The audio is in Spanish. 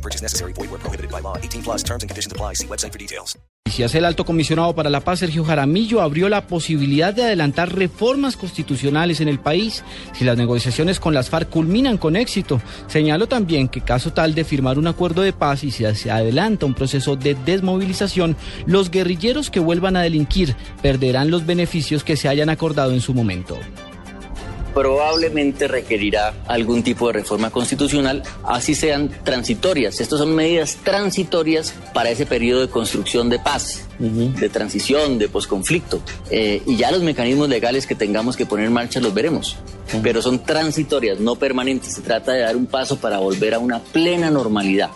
No purchase necessary. Void where prohibited by law. 18 plus terms and conditions apply. See website for details. El alto comisionado para la paz, Sergio Jaramillo, abrió la posibilidad de adelantar reformas constitucionales en el país si las negociaciones con las FARC culminan con éxito. Señaló también que caso tal de firmar un acuerdo de paz y si se adelanta un proceso de desmovilización, los guerrilleros que vuelvan a delinquir perderán los beneficios que se hayan acordado en su momento probablemente requerirá algún tipo de reforma constitucional, así sean transitorias. Estas son medidas transitorias para ese periodo de construcción de paz, de transición, de posconflicto. Eh, y ya los mecanismos legales que tengamos que poner en marcha los veremos. Pero son transitorias, no permanentes. Se trata de dar un paso para volver a una plena normalidad.